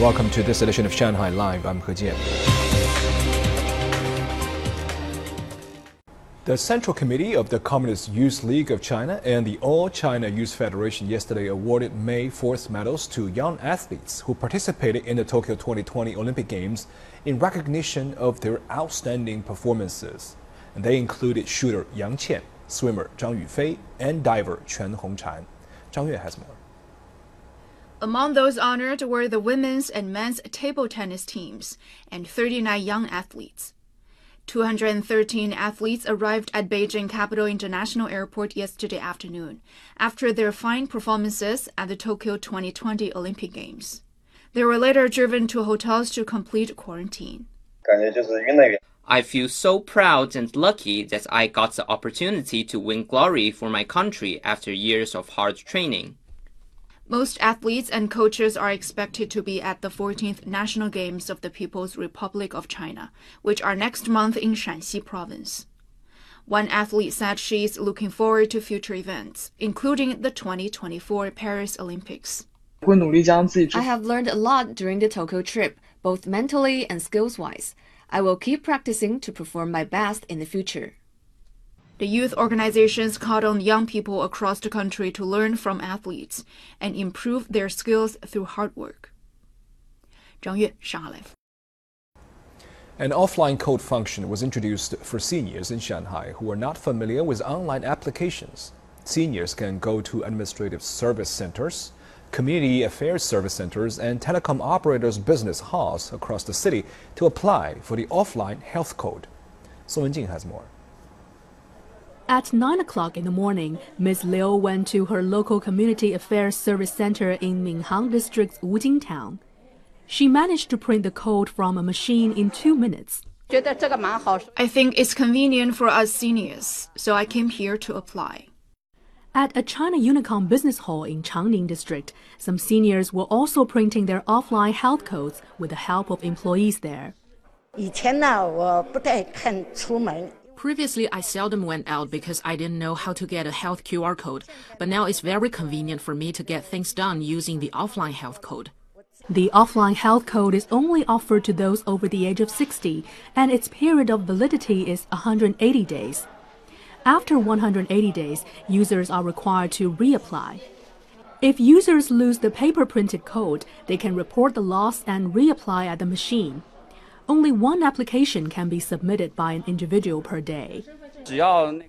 Welcome to this edition of Shanghai Live. I'm He Jian. The Central Committee of the Communist Youth League of China and the All China Youth Federation yesterday awarded May 4th medals to young athletes who participated in the Tokyo 2020 Olympic Games in recognition of their outstanding performances. And they included shooter Yang Qian, swimmer Zhang Yufei, and diver Quan Hongchan. Zhang Yue has more. Among those honored were the women's and men's table tennis teams and 39 young athletes. 213 athletes arrived at Beijing Capital International Airport yesterday afternoon after their fine performances at the Tokyo 2020 Olympic Games. They were later driven to hotels to complete quarantine. I feel so proud and lucky that I got the opportunity to win glory for my country after years of hard training. Most athletes and coaches are expected to be at the 14th National Games of the People's Republic of China, which are next month in Shaanxi province. One athlete said she is looking forward to future events, including the 2024 Paris Olympics. I have learned a lot during the Tokyo trip, both mentally and skills wise. I will keep practicing to perform my best in the future. The youth organizations called on young people across the country to learn from athletes and improve their skills through hard work. Zhang Yue, Shanghai An offline code function was introduced for seniors in Shanghai who are not familiar with online applications. Seniors can go to administrative service centers, community affairs service centers, and telecom operators' business halls across the city to apply for the offline health code. Song Wenjing has more. At 9 o'clock in the morning, Ms. Liu went to her local Community Affairs Service Center in Minhang District's Wujing Town. She managed to print the code from a machine in two minutes. I think it's convenient for us seniors, so I came here to apply. At a China Unicom Business Hall in Changning District, some seniors were also printing their offline health codes with the help of employees there. 以前呢，我不太肯出门， Previously, I seldom went out because I didn't know how to get a health QR code, but now it's very convenient for me to get things done using the offline health code. The offline health code is only offered to those over the age of 60, and its period of validity is 180 days. After 180 days, users are required to reapply. If users lose the paper printed code, they can report the loss and reapply at the machine. Only one application can be submitted by an individual per day.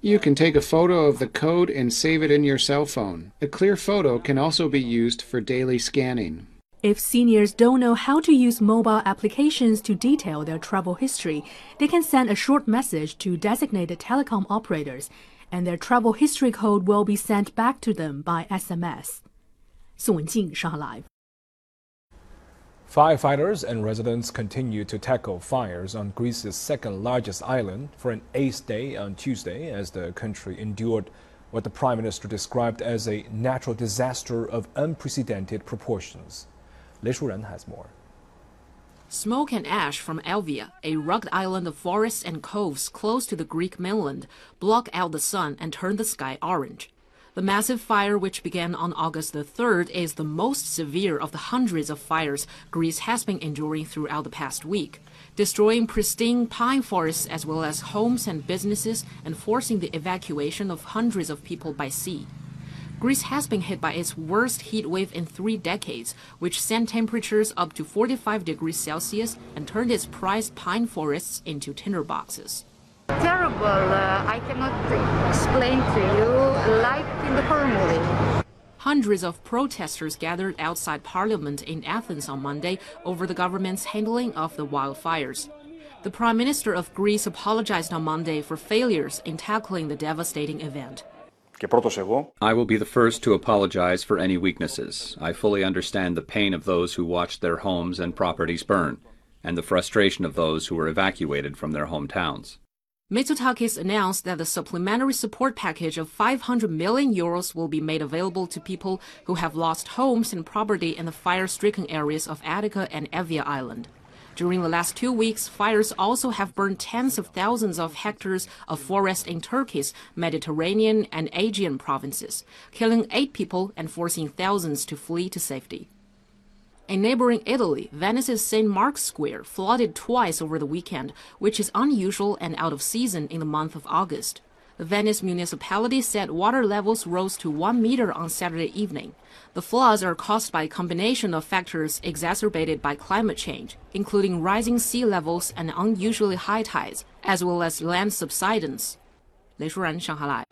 You can take a photo of the code and save it in your cell phone. A clear photo can also be used for daily scanning. If seniors don't know how to use mobile applications to detail their travel history, they can send a short message to designated telecom operators, and their travel history code will be sent back to them by SMS. 宋文静，上海 Live。 Firefighters and residents continue to tackle fires on Greece's second largest island for an eighth day on Tuesday as the country endured what the Prime Minister described as a natural disaster of unprecedented proportions. Lei Shuran has more. Smoke and ash from Evia, a rugged island of forests and coves close to the Greek mainland, block out the sun and turn the sky orange. The massive fire, which began on August the 3rd, is the most severe of the hundreds of fires Greece has been enduring throughout the past week, destroying pristine pine forests as well as homes and businesses and forcing the evacuation of hundreds of people by sea. Greece has been hit by its worst heat wave in three decades, which sent temperatures up to 45 degrees Celsius and turned its prized pine forests into tinderboxes. Terrible. Uh, I cannot explain to you. Like in the horror movie. Hundreds of protesters gathered outside Parliament in Athens on Monday over the government's handling of the wildfires. The Prime Minister of Greece apologized on Monday for failures in tackling the devastating event. I will be the first to apologize for any weaknesses. I fully understand the pain of those who watched their homes and properties burn, and the frustration of those who were evacuated from their hometowns. Mitsotakis announced that the supplementary support package of 500 million euros will be made available to people who have lost homes and property in the fire-stricken areas of Attica and Evia Island. During the last two weeks, fires also have burned tens of thousands of hectares of forest in Turkey's Mediterranean and Aegean provinces, killing eight people and forcing thousands to flee to safety. In neighboring Italy, Venice's St. Mark's Square flooded twice over the weekend, which is unusual and out of season in the month of August. The Venice municipality said water levels rose to one meter on Saturday evening. The floods are caused by a combination of factors exacerbated by climate change, including rising sea levels and unusually high tides, as well as land subsidence. 雷舒然，上海来。